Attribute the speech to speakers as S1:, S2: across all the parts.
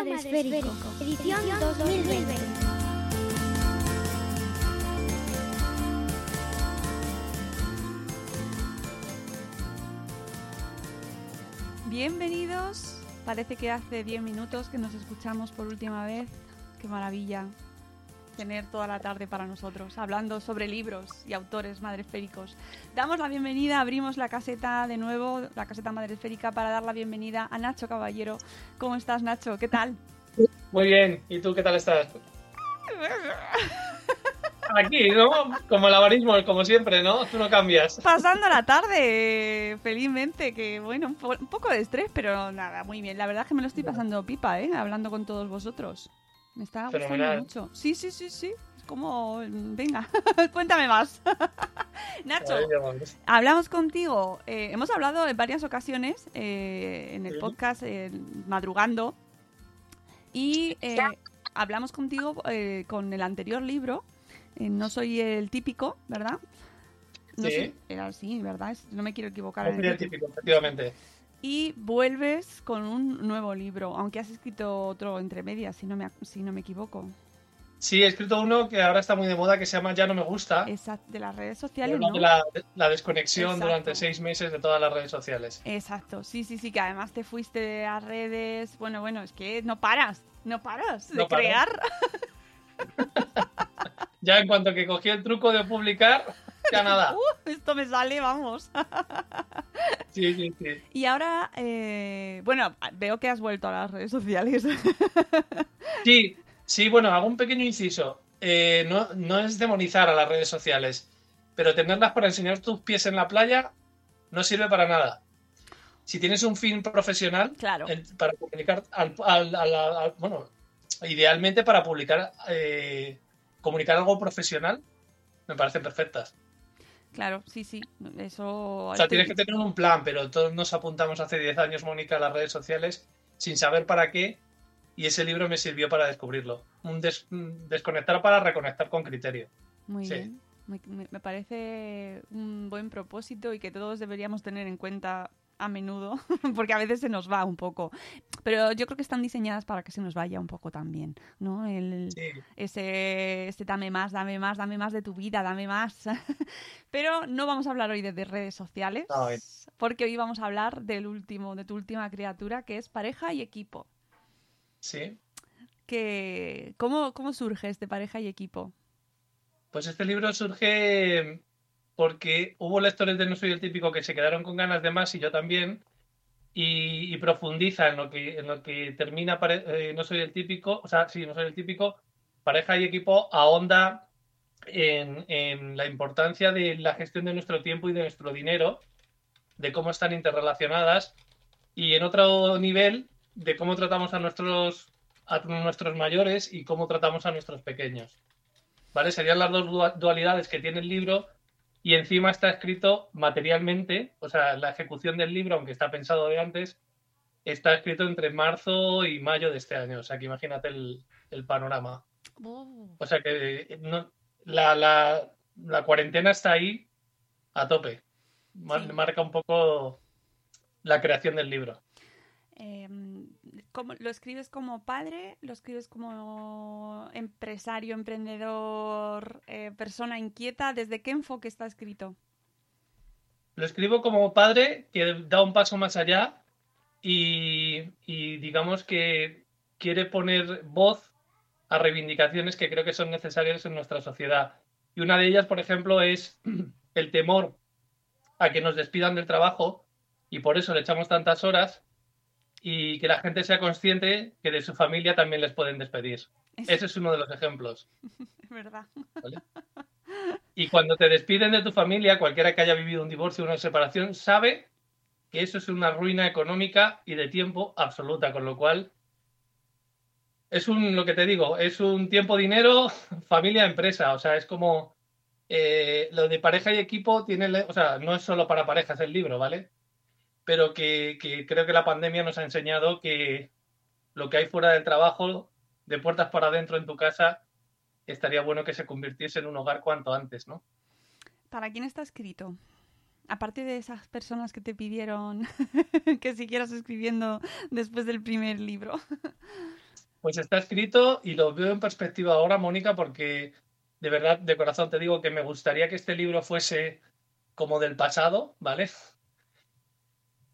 S1: Edición 2020.
S2: Bienvenidos. Parece que hace 10 minutos que nos escuchamos por última vez. Qué maravilla tener toda la tarde para nosotros, hablando sobre libros y autores madresféricos. Damos la bienvenida, abrimos la caseta de nuevo, la caseta madresférica, para dar la bienvenida a Nacho Caballero. ¿Cómo estás, Nacho? ¿Qué tal?
S3: Muy bien, ¿y tú qué tal estás? Aquí, ¿no? Como el avarismo, como siempre, ¿no? Tú no cambias.
S2: Pasando la tarde, felizmente, que bueno, un poco de estrés, pero nada, muy bien. La verdad es que me lo estoy pasando pipa, ¿eh? Hablando con todos vosotros. Me está gustando
S3: Fenomenal.
S2: mucho. Sí, sí, sí, sí. Es como, mm, venga, cuéntame más. Nacho, hablamos contigo. eh, hemos hablado en varias ocasiones eh, en el podcast eh, Madrugando y eh, hablamos contigo eh, con el anterior libro. no soy el típico, ¿verdad? No
S3: Sí.
S2: sé, era así, ¿verdad? No me quiero equivocar. en
S3: Así
S2: el
S3: típico, efectivamente.
S2: Y vuelves con un nuevo libro, aunque has escrito otro entre medias, si no me, si no me equivoco.
S3: Sí, he escrito uno que ahora está muy de moda que se llama Ya no me gusta.
S2: Esa, de las redes sociales,
S3: habla
S2: ¿no?
S3: de la, la desconexión
S2: Exacto.
S3: durante seis meses de todas las redes sociales.
S2: Exacto, sí, sí, sí, que además te fuiste a redes. Bueno, bueno, es que no paras, no paras de
S3: No
S2: crear.
S3: Ya en cuanto que cogí el truco de publicar,
S2: Uh, esto me sale, vamos.
S3: Sí, sí, sí.
S2: Y ahora, eh, bueno, veo que has vuelto a las redes sociales.
S3: Sí, sí, bueno, hago un pequeño inciso. Eh, no, no es demonizar a las redes sociales, pero tenerlas para enseñar tus pies en la playa no sirve para nada. Si tienes un fin profesional,
S2: Claro.
S3: para comunicar, al, al- al- al- bueno, idealmente para publicar, eh, comunicar algo profesional, me parecen perfectas.
S2: Claro, sí, sí, eso...
S3: O sea, tienes que tener un plan, pero todos nos apuntamos hace 10 años, Mónica, a las redes sociales sin saber para qué, y ese libro me sirvió para descubrirlo. Un des- un desconectar para reconectar con criterio.
S2: Muy
S3: Sí.
S2: bien. Me- me parece un buen propósito y que todos deberíamos tener en cuenta a menudo, porque a veces se nos va un poco. Pero yo creo que están diseñadas para que se nos vaya un poco también, ¿no? El,
S3: Sí.
S2: ese, ese dame más, dame más, dame más de tu vida, dame más. Pero no vamos a hablar hoy de, de redes sociales,
S3: No, eh.
S2: porque hoy vamos a hablar del último, de tu última criatura, que es pareja y equipo.
S3: Sí.
S2: Que, ¿cómo, ¿Cómo surge este pareja y equipo?
S3: Pues este libro surge porque hubo lectores de No Soy el Típico que se quedaron con ganas de más y yo también. Y, profundiza en lo que, en lo que termina eh, No Soy el Típico. O sea, sí, No Soy el Típico. Pareja y equipo ahonda en, en la importancia de la gestión de nuestro tiempo y de nuestro dinero, de cómo están interrelacionadas. Y en otro nivel, de cómo tratamos a nuestros, a nuestros mayores y cómo tratamos a nuestros pequeños. ¿vale? Serían las dos dua- dualidades que tiene el libro y encima está escrito materialmente, o sea, la ejecución del libro, aunque está pensado de antes, está escrito entre marzo y mayo de este año, o sea, que imagínate el, el panorama. O sea, que eh, no- la, la- la cuarentena está ahí a tope. Mar-
S2: Sí.
S3: Marca un poco la creación del libro.
S2: Eh, ¿cómo- ¿Lo escribes como padre? ¿Lo escribes como empresario, emprendedor, eh, persona inquieta? ¿Desde qué enfoque está escrito?
S3: Lo escribo como padre que da un paso más allá y, digamos que quiere poner voz a reivindicaciones que creo que son necesarias en nuestra sociedad. Y una de ellas, por ejemplo, es el temor a que nos despidan del trabajo y por eso le echamos tantas horas y que la gente sea consciente que de su familia también les pueden despedir. Ese es uno de los ejemplos.
S2: Es verdad.
S3: Y cuando te despiden de tu familia, cualquiera que haya vivido un divorcio o una separación sabe que eso es una ruina económica y de tiempo absoluta, con lo cual es un, lo que te digo, es un tiempo, dinero, familia, empresa, o sea, es como eh, lo de pareja y equipo tiene, o sea, no es solo para parejas el libro, ¿vale? Pero que, que creo que la pandemia nos ha enseñado que lo que hay fuera del trabajo, de puertas para adentro en tu casa, estaría bueno que se convirtiese en un hogar cuanto antes, ¿no?
S2: ¿Para quién está escrito? aparte de esas personas que te pidieron que siguieras escribiendo después del primer libro?
S3: Pues está escrito y lo veo en perspectiva ahora, Mónica, porque de verdad, de corazón te digo que me gustaría que este libro fuese como del pasado, ¿vale?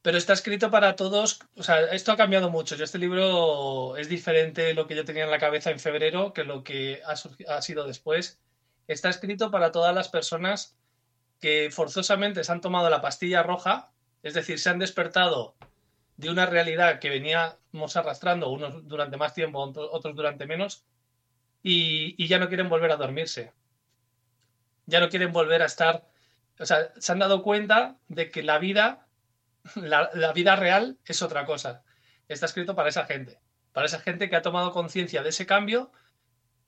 S3: Pero está escrito para todos, o sea, esto ha cambiado mucho. Yo este libro es diferente de lo que yo tenía en la cabeza en febrero que lo que ha, ha sido después. Está escrito para todas las personas que forzosamente se han tomado la pastilla roja, es decir, se han despertado de una realidad que veníamos arrastrando, unos durante más tiempo, otros durante menos, y, ya no quieren volver a dormirse. Ya no quieren volver a estar. O sea, se han dado cuenta de que la vida, la, vida real es otra cosa. Está escrito para esa gente, para esa gente que ha tomado conciencia de ese cambio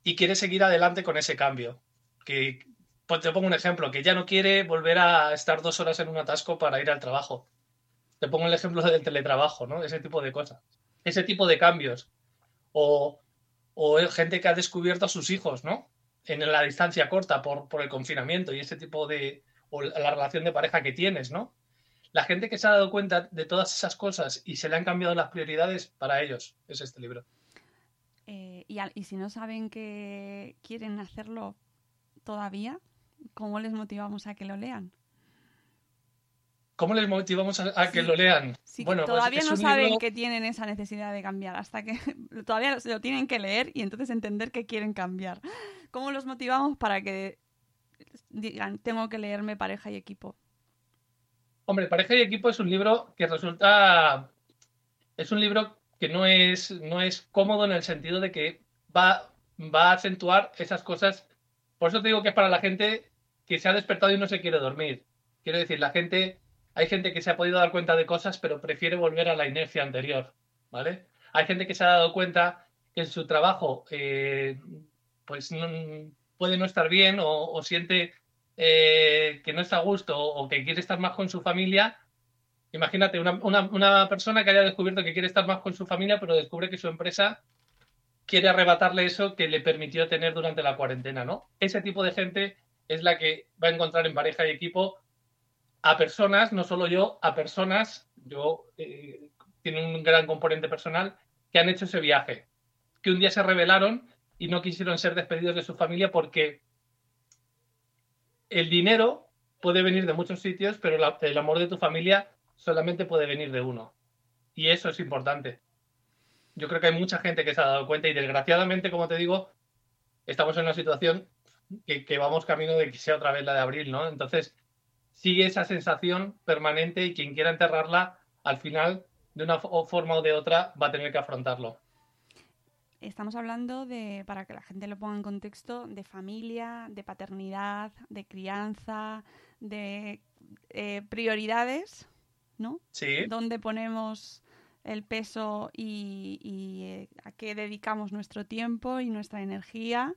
S3: y quiere seguir adelante con ese cambio. Que, pues te pongo un ejemplo, que ya no quiere volver a estar dos horas en un atasco para ir al trabajo. Te pongo el ejemplo del teletrabajo, ¿no? Ese tipo de cosas. Ese tipo de cambios. O, o gente que ha descubierto a sus hijos, ¿no? En la distancia corta por, por el confinamiento y ese tipo de. o la relación de pareja que tienes, ¿no? La gente que se ha dado cuenta de todas esas cosas y se le han cambiado las prioridades, para ellos es este libro.
S2: Eh, y, y si no saben que quieren hacerlo todavía, ¿Cómo les motivamos a que lo lean?
S3: ¿Cómo les motivamos a, que lo lean?
S2: bueno, pues todavía no saben que tienen esa necesidad de cambiar, hasta que todavía lo tienen que leer y entonces entender que quieren cambiar. ¿Cómo los motivamos para que digan, tengo que leerme pareja y equipo?
S3: Hombre, pareja y equipo es un libro que resulta, es un libro que no es, no es cómodo en el sentido de que va, va a acentuar esas cosas por eso te digo que es para la gente que se ha despertado y no se quiere dormir. Quiero decir, la gente, hay gente que se ha podido dar cuenta de cosas, pero prefiere volver a la inercia anterior, ¿vale? Hay gente que se ha dado cuenta que en su trabajo, eh, pues puede no estar bien o, siente eh, que no está a gusto o que quiere estar más con su familia. Imagínate, una, una persona que haya descubierto que quiere estar más con su familia, pero descubre que su empresa quiere arrebatarle eso que le permitió tener durante la cuarentena, ¿no? Ese tipo de gente es la que va a encontrar en pareja y equipo a personas, no solo yo, a personas, yo eh, tiene un gran componente personal, que han hecho ese viaje, que un día se rebelaron y no quisieron ser despedidos de su familia porque el dinero puede venir de muchos sitios, pero el amor de tu familia solamente puede venir de uno. Y eso es importante yo creo que hay mucha gente que se ha dado cuenta y desgraciadamente, como te digo, estamos en una situación que, vamos camino de que sea otra vez la de abril, ¿no? Entonces, sigue esa sensación permanente y quien quiera enterrarla, al final, de una forma o de otra, va a tener que afrontarlo.
S2: Estamos hablando de, para que la gente lo ponga en contexto, de familia, de paternidad, de crianza, de eh, prioridades, ¿no?
S3: Sí.
S2: Donde ponemos el peso y, eh, a qué dedicamos nuestro tiempo y nuestra energía.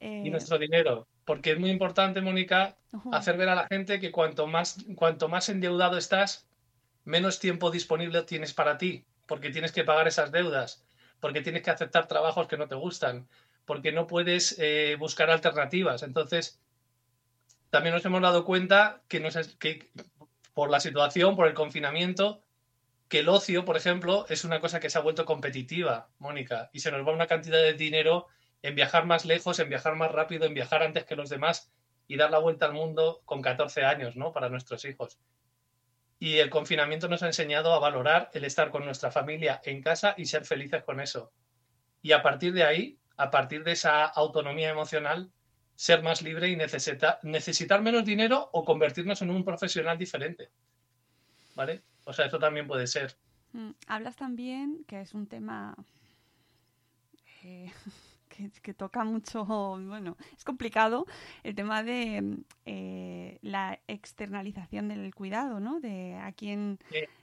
S3: Y eh, nuestro dinero. Porque es muy importante, Mónica, hacer ver a la gente que cuanto más, cuanto más endeudado estás, menos tiempo disponible tienes para ti, porque tienes que pagar esas deudas, porque tienes que aceptar trabajos que no te gustan, porque no puedes eh, buscar alternativas. Entonces, también nos hemos dado cuenta que, que por la situación, por el confinamiento, que el ocio, por ejemplo, es una cosa que se ha vuelto competitiva, Mónica, y se nos va una cantidad de dinero en viajar más lejos, en viajar más rápido, en viajar antes que los demás y dar la vuelta al mundo con 14 años, ¿no? Para nuestros hijos. Y el confinamiento nos ha enseñado a valorar el estar con nuestra familia en casa y ser felices con eso. Y a partir de ahí, a partir de esa autonomía emocional, ser más libre y necesitar menos dinero o convertirnos en un profesional diferente. ¿Vale? O sea, eso también puede ser.
S2: Mm, hablas también, que es un tema eh, que, toca mucho, bueno, es complicado el tema de eh, la externalización del cuidado, ¿no? De a quién,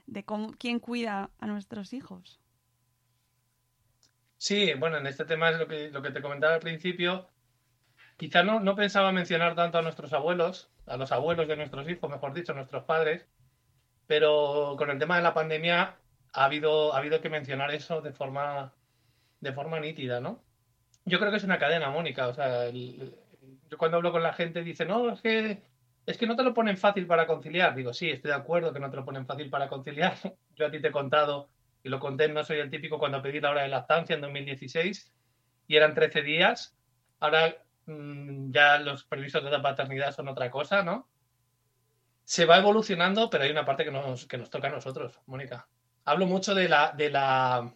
S2: de cómo, quién cuida a nuestros hijos.
S3: Sí, bueno, en este tema es lo que, lo que te comentaba al principio. Quizá no, no pensaba mencionar tanto a nuestros abuelos, a los abuelos de nuestros hijos, mejor dicho, nuestros padres, pero con el tema de la pandemia ha habido, ha habido que mencionar eso de forma, de forma nítida, ¿no? Yo creo que es una cadena, Mónica. O sea, yo cuando hablo con la gente dice, no, es que, es que no te lo ponen fácil para conciliar. Digo, sí, estoy de acuerdo que no te lo ponen fácil para conciliar. Yo a ti te he contado, y lo conté, no soy el típico cuando pedí la hora de lactancia en 2016, y eran 13 días. Ahora mm, ya los permisos de la paternidad son otra cosa, ¿no? Se va evolucionando, pero hay una parte que nos, que nos toca a nosotros, Mónica. Hablo mucho de la, de la,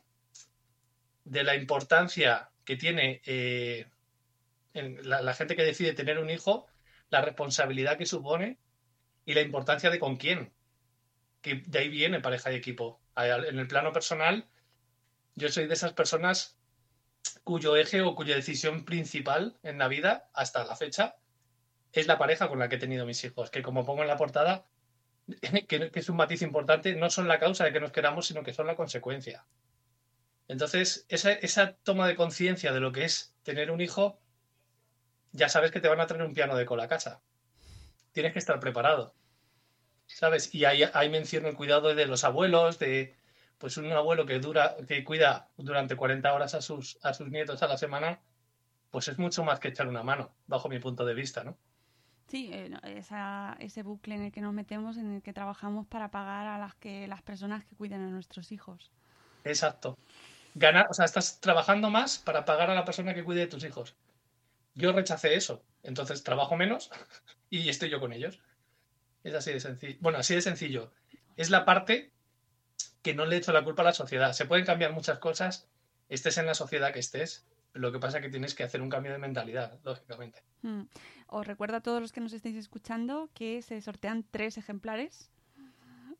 S3: de la importancia que tiene eh, la, gente que decide tener un hijo, la responsabilidad que supone y la importancia de con quién. Que de ahí viene pareja y equipo. En el plano personal, yo soy de esas personas cuyo eje o cuya decisión principal en la vida, hasta la fecha, es la pareja con la que he tenido mis hijos. Que como pongo en la portada, que es un matiz importante, no son la causa de que nos queramos, sino que son la consecuencia. Entonces, esa, toma de conciencia de lo que es tener un hijo, ya sabes que te van a traer un piano de cola a casa. Tienes que estar preparado. ¿Sabes? Y ahí, ahí menciono el cuidado de los abuelos, de pues un abuelo que dura, que cuida durante 40 horas a sus, a sus nietos a la semana, pues es mucho más que echar una mano, bajo mi punto de vista, ¿no?
S2: Sí, eh, ese bucle en el que nos metemos, en el que trabajamos para pagar a las que las personas que cuidan a nuestros hijos.
S3: Exacto ganar, o sea, estás trabajando más para pagar a la persona que cuide de tus hijos. Yo rechacé eso, entonces trabajo menos y estoy yo con ellos. Es así de sencillo. Bueno, así de sencillo. Es la parte que no le echo la culpa a la sociedad. Se pueden cambiar muchas cosas, estés en la sociedad que estés. Lo que pasa es que tienes que hacer un cambio de mentalidad, lógicamente.
S2: Hmm. Os recuerdo a todos los que nos estéis escuchando que se sortean tres ejemplares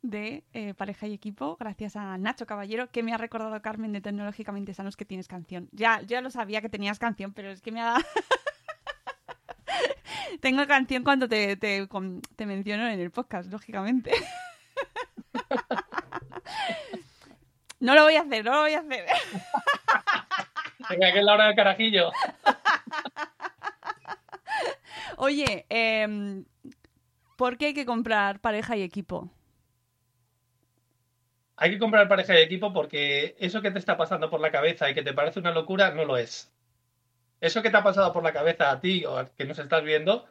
S2: de eh, Pareja y Equipo, gracias a Nacho Caballero, que me ha recordado Carmen de Tecnológicamente Sanos que tienes canción. Ya, yo ya lo sabía que tenías canción, pero es que me ha dado... Tengo canción cuando te, te, te menciono en el podcast, lógicamente. no lo voy a hacer, no lo voy a hacer.
S3: Venga, que es la hora del carajillo.
S2: Oye, eh, ¿por qué hay que comprar pareja y equipo?
S3: Hay que comprar pareja y equipo porque eso que te está pasando por la cabeza y que te parece una locura, no lo es. Eso que te ha pasado por la cabeza a ti o a que nos estás viendo,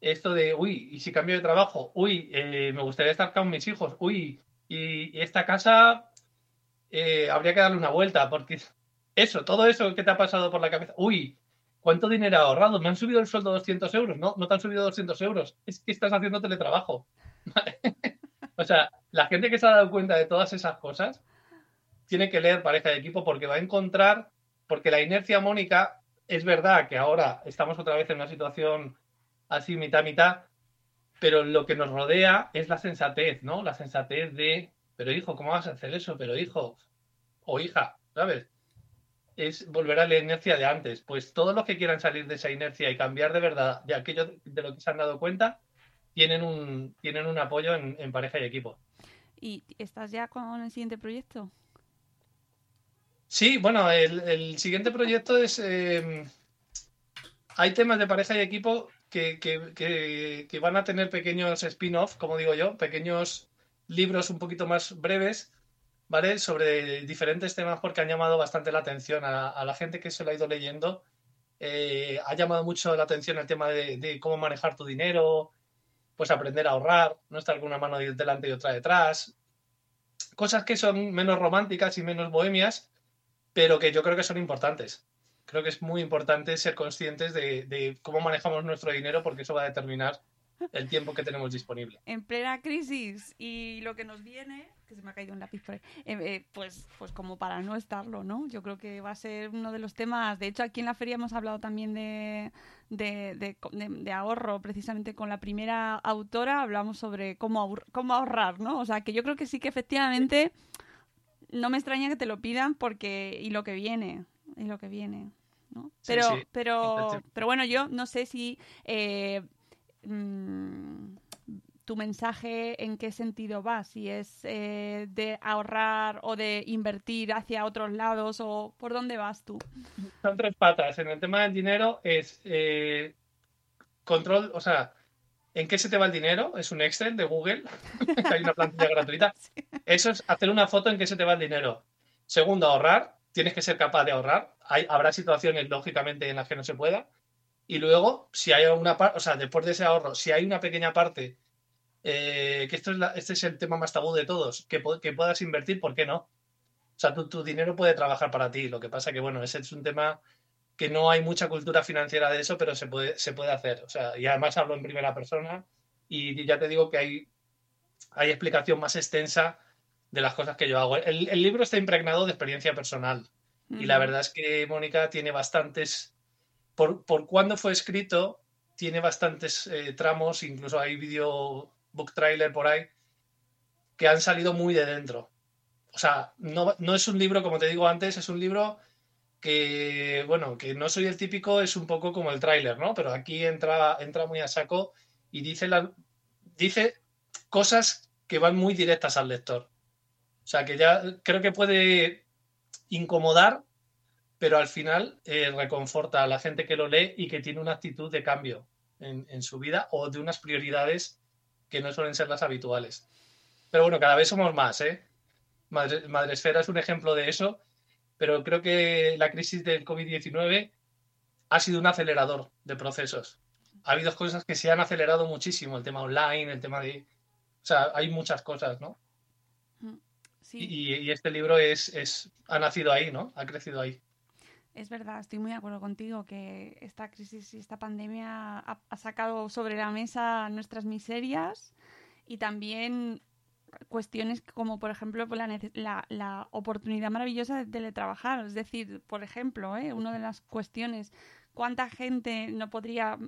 S3: esto de, uy, ¿y si cambio de trabajo? Uy, eh, me gustaría estar con mis hijos. Uy, y, esta casa eh, habría que darle una vuelta porque eso, todo eso que te ha pasado por la cabeza, uy, ¿cuánto dinero he ahorrado? Me han subido el sueldo 200 euros. No, no te han subido 200 euros. Es que estás haciendo teletrabajo. O sea, la gente que se ha dado cuenta de todas esas cosas tiene que leer pareja de equipo porque va a encontrar, porque la inercia Mónica, es verdad que ahora estamos otra vez en una situación así mitad mitad, pero lo que nos rodea es la sensatez, ¿no? La sensatez de, pero hijo, ¿cómo vas a hacer eso? Pero hijo o hija, ¿sabes? Es volver a la inercia de antes. Pues todos los que quieran salir de esa inercia y cambiar de verdad de aquello de lo que se han dado cuenta, tienen un, tienen un apoyo en, pareja y equipo.
S2: ¿Y estás ya con el siguiente proyecto?
S3: Sí, bueno, el, siguiente proyecto es... Em, hay temas de pareja y equipo que, que, van a tener pequeños spin-off, como digo yo, pequeños libros un poquito más breves, ¿vale? Sobre diferentes temas porque han llamado bastante la atención a, la gente que se lo ha ido leyendo. Eh, ha llamado mucho la atención el tema de, de, cómo manejar tu dinero, pues aprender a ahorrar, no estar con una mano delante y otra detrás. Cosas que son menos románticas y menos bohemias, pero que yo creo que son importantes. Creo que es muy importante ser conscientes de, cómo manejamos nuestro dinero porque eso va a determinar el tiempo que tenemos disponible.
S2: En plena crisis y lo que nos viene, que se me ha caído un lápiz por ahí, eh, eh, pues, pues como para no estarlo, ¿no? Yo creo que va a ser uno de los temas. De hecho, aquí en la feria hemos hablado también de, de, de, ahorro, precisamente con la primera autora hablamos sobre cómo, cómo ahorrar, ¿no? O sea, que yo creo que sí que efectivamente no me extraña que te lo pidan porque y lo que viene, y lo que viene. ¿no? Pero, pero, pero bueno, yo no sé si eh, mm, tu mensaje en qué sentido va, si es eh, de ahorrar o de invertir hacia otros lados o por dónde vas tú.
S3: Son tres patas. En el tema del dinero es eh, control, o sea, ¿en qué se te va el dinero? Es un Excel de Google, hay una plantilla gratuita. Eso es hacer una foto en qué se te va el dinero. Segundo, ahorrar. Tienes que ser capaz de ahorrar. Hay, habrá situaciones, lógicamente, en las que no se pueda. Y luego, si hay alguna parte, o sea, después de ese ahorro, si hay una pequeña parte, eh, que esto es este es el tema más tabú de todos, que, que puedas invertir, ¿por qué no? O sea, tu, tu, dinero puede trabajar para ti. Lo que pasa que, bueno, ese es un tema que no hay mucha cultura financiera de eso, pero se puede, se puede hacer. O sea, y además hablo en primera persona y ya te digo que hay, hay explicación más extensa de las cosas que yo hago. El, libro está impregnado de experiencia personal y la verdad es que Mónica tiene bastantes, por, por cuando fue escrito, tiene bastantes eh, tramos, incluso hay video book trailer por ahí, que han salido muy de dentro. O sea, no, no es un libro, como te digo antes, es un libro que, bueno, que no soy el típico, es un poco como el tráiler, ¿no? Pero aquí entra, entra muy a saco y dice, dice cosas que van muy directas al lector. O sea, que ya creo que puede incomodar, pero al final eh, reconforta a la gente que lo lee y que tiene una actitud de cambio en, su vida o de unas prioridades que no suelen ser las habituales. Pero bueno, cada vez somos más, ¿eh? Madre, Madresfera es un ejemplo de eso, pero creo que la crisis del COVID-19 ha sido un acelerador de procesos. Ha habido cosas que se han acelerado muchísimo, el tema online, el tema de... O sea, hay muchas cosas, ¿no? Y, este libro es, ha nacido ahí, ¿no? Ha crecido ahí.
S2: Es verdad, estoy muy de acuerdo contigo que esta crisis y esta pandemia ha, sacado sobre la mesa nuestras miserias y también cuestiones como, por ejemplo, la, la, oportunidad maravillosa de teletrabajar. Es decir, por ejemplo, ¿eh? una de las cuestiones, ¿cuánta gente no podría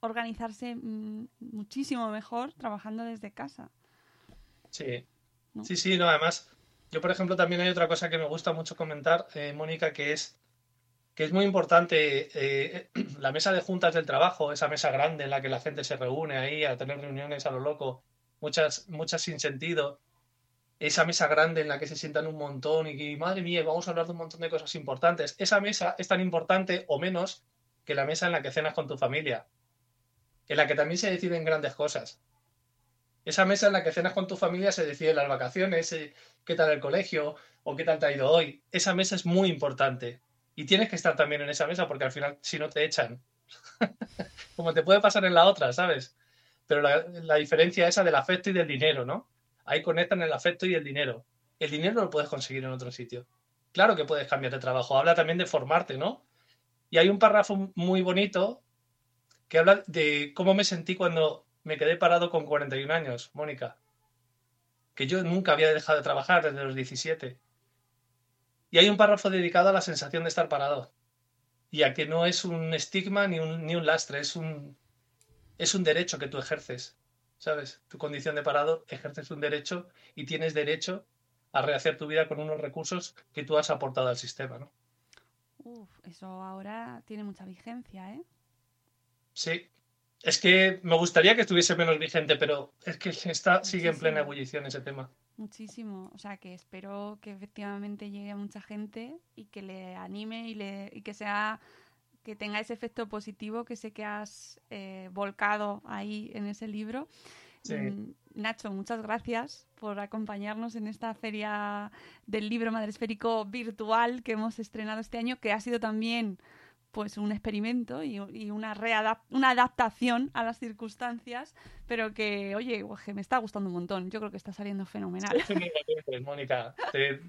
S2: organizarse mm, muchísimo mejor trabajando desde casa?
S3: Sí, sí, sí, no, además yo, por ejemplo, también hay otra cosa que me gusta mucho comentar, eh, Mónica, que es que es muy importante eh, la mesa de juntas del trabajo, esa mesa grande en la que la gente se reúne ahí a tener reuniones a lo loco, muchas, muchas sin sentido, esa mesa grande en la que se sientan un montón y que, madre mía, vamos a hablar de un montón de cosas importantes. Esa mesa es tan importante o menos que la mesa en la que cenas con tu familia, en la que también se deciden grandes cosas. Esa mesa en la que cenas con tu familia se deciden las vacaciones, eh, qué tal el colegio o qué tal te ha ido hoy. Esa mesa es muy importante. Y tienes que estar también en esa mesa porque al final, si no, te echan. Como te puede pasar en la otra, ¿sabes? Pero la, la diferencia esa del afecto y del dinero, ¿no? Ahí conectan el afecto y el dinero. El dinero lo puedes conseguir en otro sitio. Claro que puedes cambiar de trabajo. Habla también de formarte, ¿no? Y hay un párrafo muy bonito que habla de cómo me sentí cuando me quedé parado con 41 años, Mónica. Que yo nunca había dejado de trabajar desde los 17. Y hay un párrafo dedicado a la sensación de estar parado. Y a que no es un estigma ni un, ni un lastre, es un, es un derecho que tú ejerces. ¿Sabes? Tu condición de parado, ejerces un derecho y tienes derecho a rehacer tu vida con unos recursos que tú has aportado al sistema, ¿no?
S2: Uf, eso ahora tiene mucha vigencia, ¿eh?
S3: Sí, es que me gustaría que estuviese menos vigente, pero es que está, sigue en plena ebullición ese tema.
S2: Muchísimo. O sea, que espero que efectivamente llegue a mucha gente y que le anime y, le, y que sea que tenga ese efecto positivo que sé que has eh, volcado ahí en ese libro. Mm, Nacho, muchas gracias por acompañarnos en esta feria del libro madresférico virtual que hemos estrenado este año, que ha sido también pues un experimento y, una, una adaptación a las circunstancias, pero que, oye, me está gustando un montón. Yo creo que está saliendo fenomenal.
S3: Mónica. Te,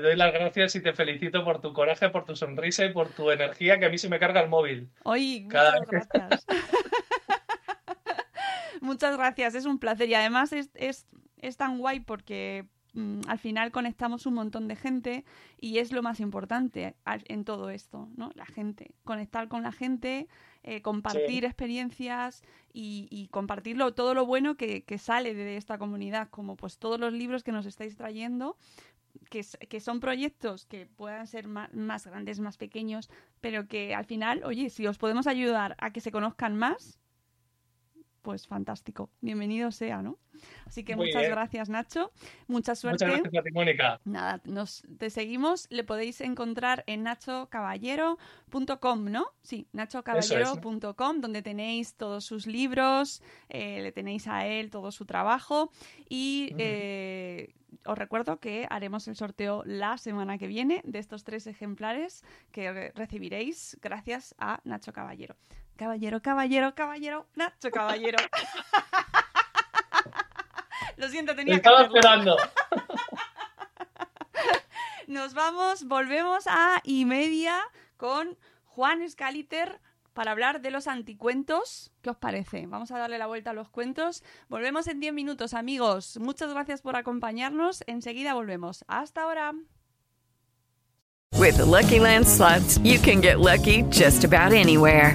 S3: doy las gracias y te felicito por tu coraje, por tu sonrisa y por tu energía, que a mí se me carga el móvil.
S2: Hoy, Cada gracias. Muchas gracias, es un placer. Y además es, es, es tan guay porque mm, al final conectamos un montón de gente y es lo más importante en todo esto, ¿no? La gente. Conectar con la gente, eh, compartir experiencias y, y compartirlo todo lo bueno que, que sale de esta comunidad, como pues todos los libros que nos estáis trayendo, que, que son proyectos que puedan ser más, grandes, más pequeños, pero que al final, oye, si os podemos ayudar a que se conozcan más, pues fantástico. Bienvenido sea, ¿no? Así que
S3: Muy
S2: muchas
S3: bien.
S2: gracias, Nacho. Mucha suerte.
S3: Muchas gracias a ti, Mónica.
S2: Nada, nos te seguimos, le podéis encontrar en nachocaballero.com, ¿no? Sí, nachocaballero.com, donde tenéis todos sus libros, eh, le tenéis a él todo su trabajo y
S3: Ujú.
S2: eh, os recuerdo que haremos el sorteo la semana que viene de estos tres ejemplares que re- recibiréis gracias a Nacho Caballero. Caballero, caballero, caballero, Nacho Caballero. Lo siento,
S3: Te
S2: tenía que
S3: estaba
S2: hacerlo.
S3: esperando.
S2: Nos vamos, volvemos a y media con Juan Scaliter para hablar de los anticuentos. ¿Qué os parece? Vamos a darle la vuelta a los cuentos. Volvemos en 10 minutos, amigos. Muchas gracias por acompañarnos. Enseguida volvemos. Hasta ahora.
S4: With the Lucky Land slots, you can get lucky just about anywhere.